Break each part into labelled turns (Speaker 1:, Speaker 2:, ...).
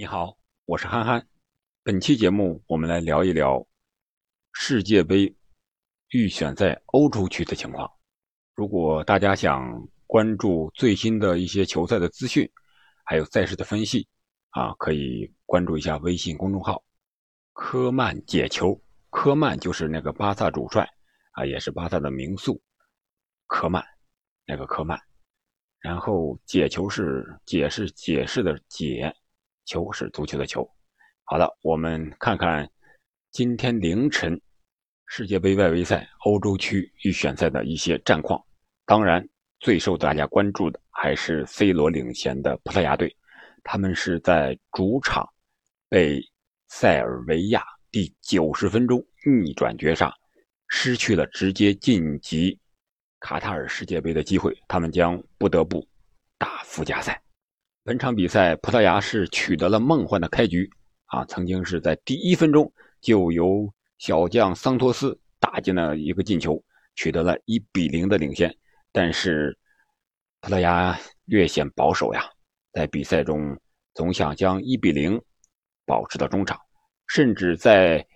Speaker 1: 你好，我是憨憨。本期节目我们来聊一聊世界杯预选赛欧洲区的情况。如果大家想关注最新的一些球赛的资讯，还有赛事的分析啊，可以关注一下微信公众号“科曼解球”。科曼就是那个巴萨主帅啊，也是巴萨的名宿科曼，那个科曼。然后解球是解释解释的解，球是足球的球。好了，我们看看今天凌晨世界杯外围赛欧洲区预选赛的一些战况。当然，最受大家关注的还是 C 罗领衔的葡萄牙队，他们是在主场被塞尔维亚第九十分钟逆转绝杀，失去了直接晋级。卡塔尔世界杯的机会，他们将不得不打附加赛。本场比赛，葡萄牙是取得了梦幻的开局啊！曾经是在第一分钟就由小将桑托斯打进了一个进球，取得了一比零的领先。但是葡萄牙略显保守呀，在比赛中总想将一比零保持到中场，甚至在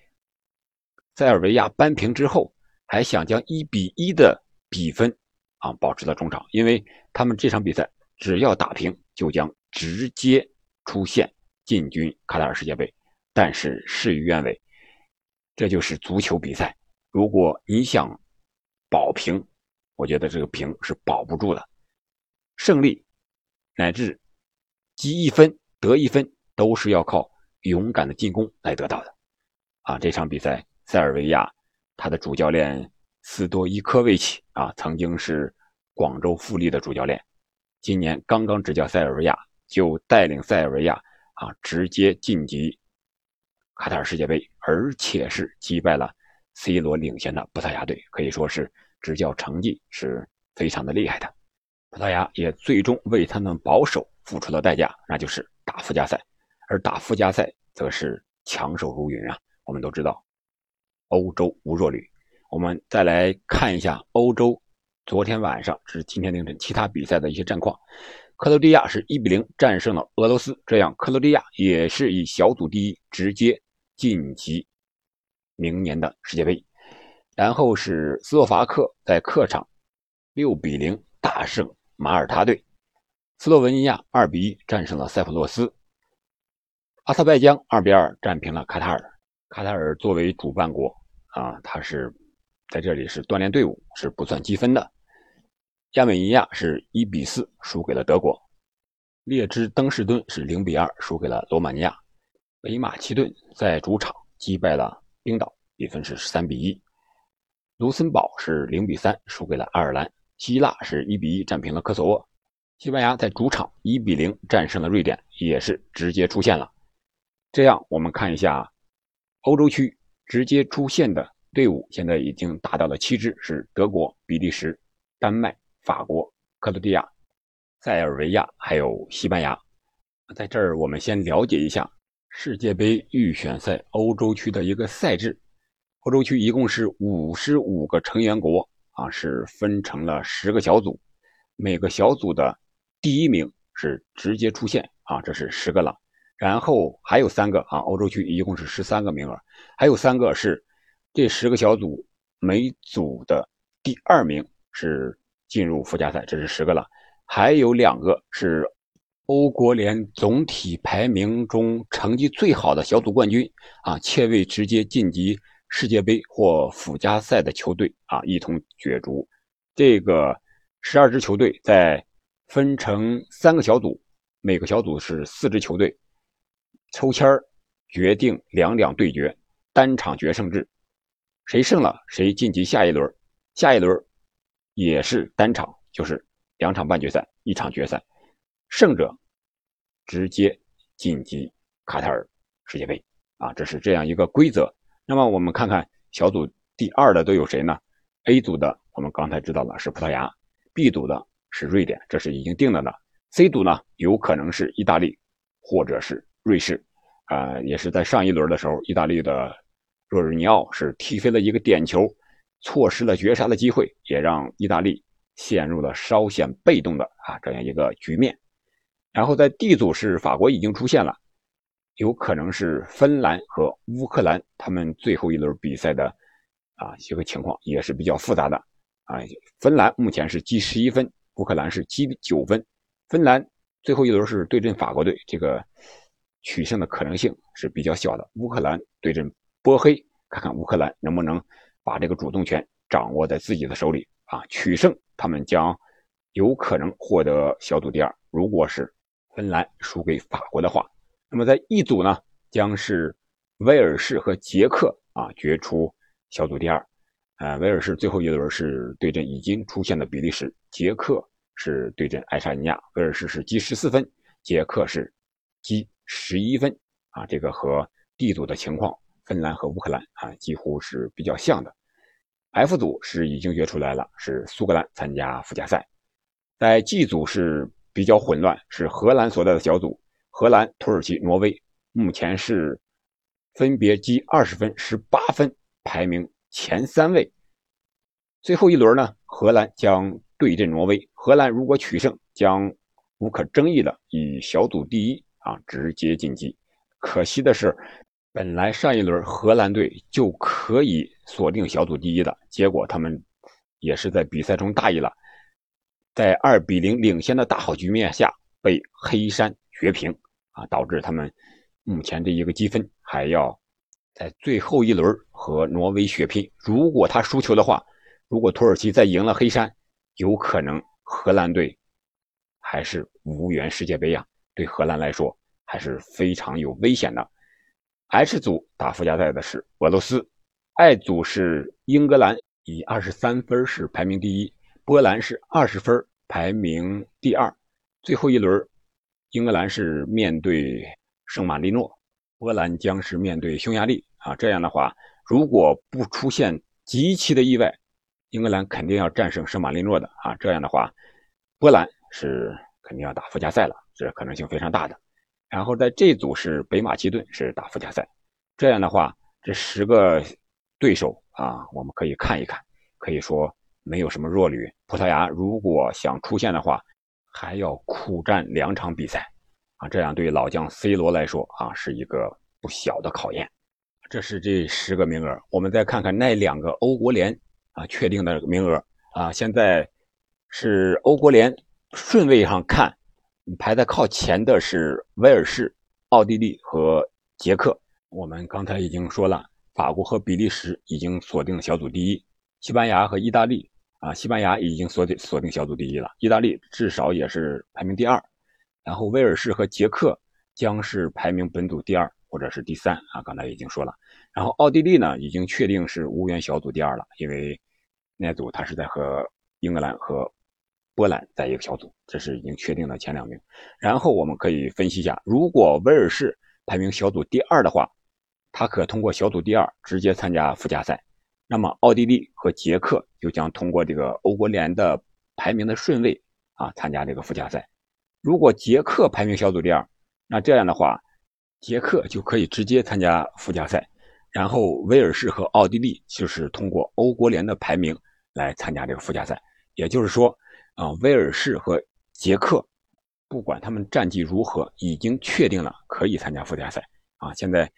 Speaker 1: 塞尔维亚扳平之后，还想将一比一的。比分啊，保持到中场，因为他们这场比赛只要打平，就将直接出线进军卡塔尔世界杯。但是事与愿违，这就是足球比赛。如果你想保平，我觉得这个平是保不住的。胜利乃至积一分得一分，都是要靠勇敢的进攻来得到的。啊，这场比赛，塞尔维亚他的主教练。斯多伊科维奇啊，曾经是广州富力的主教练，今年刚刚执教塞尔维亚，就带领塞尔维亚啊直接晋级卡塔尔世界杯，而且是击败了 C 罗领衔的葡萄牙队，可以说是执教成绩是非常的厉害的。葡萄牙也最终为他们保守付出了代价，那就是打附加赛，而打附加赛则是强手如云啊。我们都知道，欧洲无弱旅。我们再来看一下欧洲昨天晚上至今天凌晨其他比赛的一些战况。克罗地亚是一比零战胜了俄罗斯，这样克罗地亚也是以小组第一直接晋级明年的世界杯。然后是斯洛伐克在客场六比零大胜马耳他队，斯洛文尼亚二比一战胜了塞浦路斯，阿塞拜疆二比二战平了卡塔尔。卡塔尔作为主办国啊，他是。在这里是锻炼队伍，是不算积分的。亚美尼亚是一比四输给了德国，列支登士敦是零比二输给了罗马尼亚，北马其顿在主场击败了冰岛，比分是三比一。卢森堡是零比三输给了爱尔兰，希腊是一比一战平了科索沃，西班牙在主场一比零战胜了瑞典，也是直接出线了。这样我们看一下欧洲区直接出线的。队伍现在已经达到了七支，是德国、比利时、丹麦、法国、克罗地亚、塞尔维亚，还有西班牙。在这儿，我们先了解一下世界杯预选赛欧洲区的一个赛制。欧洲区一共是五十五个成员国啊，是分成了十个小组，每个小组的第一名是直接出线啊，这是十个了。然后还有三个啊，欧洲区一共是十三个名额，还有三个是。这十个小组每组的第二名是进入附加赛，这是十个了。还有两个是欧国联总体排名中成绩最好的小组冠军啊，且未直接晋级世界杯或附加赛的球队啊，一同角逐。这个十二支球队在分成三个小组，每个小组是四支球队，抽签决定两两对决，单场决胜制。谁胜了，谁晋级下一轮。下一轮也是单场，就是两场半决赛，一场决赛，胜者直接晋级卡塔尔世界杯。啊，这是这样一个规则。那么我们看看小组第二的都有谁呢？A 组的我们刚才知道了是葡萄牙，B 组的是瑞典，这是已经定了的。C 组呢有可能是意大利或者是瑞士。啊，也是在上一轮的时候，意大利的。若日尼奥是踢飞了一个点球，错失了绝杀的机会，也让意大利陷入了稍显被动的啊这样一个局面。然后在 D 组是法国已经出现了，有可能是芬兰和乌克兰他们最后一轮比赛的啊一个情况，也是比较复杂的啊。芬兰目前是积十一分，乌克兰是积九分。芬兰最后一轮是对阵法国队，这个取胜的可能性是比较小的。乌克兰对阵波黑，看看乌克兰能不能把这个主动权掌握在自己的手里啊，取胜，他们将有可能获得小组第二。如果是芬兰输给法国的话，那么在一组呢，将是威尔士和捷克啊决出小组第二。呃，威尔士最后一轮是对阵已经出现的比利时，捷克是对阵爱沙尼亚。威尔士是积十四分，捷克是积十一分啊，这个和 D 组的情况，芬兰和乌克兰啊几乎是比较像的。F 组是已经决出来了，是苏格兰参加附加赛。在 G 组是。比较混乱，是荷兰所在的小组。荷兰、土耳其、挪威目前是分别积二十分、十八分，排名前三位。最后一轮呢，荷兰将对阵挪威。荷兰如果取胜，将无可争议的以小组第一啊直接晋级。可惜的是，本来上一轮荷兰队就可以锁定小组第一的，结果他们也是在比赛中大意了。在二比零领先的大好局面下，被黑山绝平啊，导致他们目前这一个积分还要在最后一轮和挪威血拼。如果他输球的话，如果土耳其再赢了黑山，有可能荷兰队还是无缘世界杯呀。对荷兰来说还是非常有危险的。H 组打附加赛的是俄罗斯，I 组是英格兰，以二十三分是排名第一。波兰是二十分，排名第二。最后一轮，英格兰是面对圣马力诺，波兰将是面对匈牙利啊。这样的话，如果不出现极其的意外，英格兰肯定要战胜圣马力诺的啊。这样的话，波兰是肯定要打附加赛了，这可能性非常大的。然后在这组是北马其顿是打附加赛，这样的话，这十个对手啊，我们可以看一看，可以说。没有什么弱旅，葡萄牙如果想出线的话，还要苦战两场比赛，啊，这样对老将 C 罗来说啊是一个不小的考验。这是这十个名额，我们再看看那两个欧国联啊确定的名额啊，现在是欧国联顺位上看，排在靠前的是威尔士、奥地利和捷克。我们刚才已经说了，法国和比利时已经锁定了小组第一，西班牙和意大利。啊，西班牙已经锁定锁定小组第一了，意大利至少也是排名第二，然后威尔士和捷克将是排名本组第二或者是第三啊。刚才已经说了，然后奥地利呢已经确定是无缘小组第二了，因为那组他是在和英格兰和波兰在一个小组，这是已经确定的前两名。然后我们可以分析一下，如果威尔士排名小组第二的话，他可通过小组第二直接参加附加赛。那么，奥地利和捷克就将通过这个欧国联的排名的顺位啊，参加这个附加赛。如果捷克排名小组第二，那这样的话，捷克就可以直接参加附加赛。然后，威尔士和奥地利就是通过欧国联的排名来参加这个附加赛。也就是说，啊，威尔士和捷克不管他们战绩如何，已经确定了可以参加附加赛啊。现在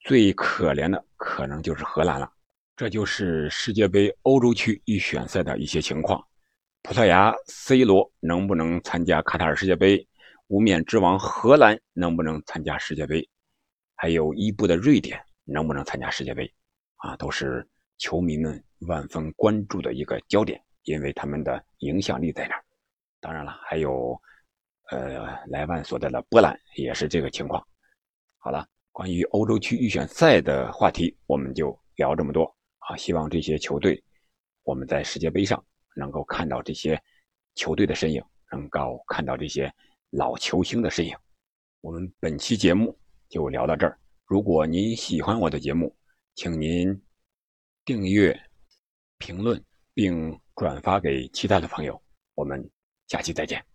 Speaker 1: 最可怜的可能就是荷兰了。这就是世界杯欧洲区预选赛的一些情况。葡萄牙 C 罗能不能参加卡塔尔世界杯？无冕之王荷兰能不能参加世界杯？还有伊布的瑞典能不能参加世界杯？啊，都是球迷们万分关注的一个焦点，因为他们的影响力在那儿。当然了，还有呃莱万所在的波兰也是这个情况。好了，关于欧洲区预选赛的话题，我们就聊这么多。啊，希望这些球队，我们在世界杯上能够看到这些球队的身影，能够看到这些老球星的身影。我们本期节目就聊到这儿。如果您喜欢我的节目，请您订阅、评论并转发给其他的朋友。我们下期再见。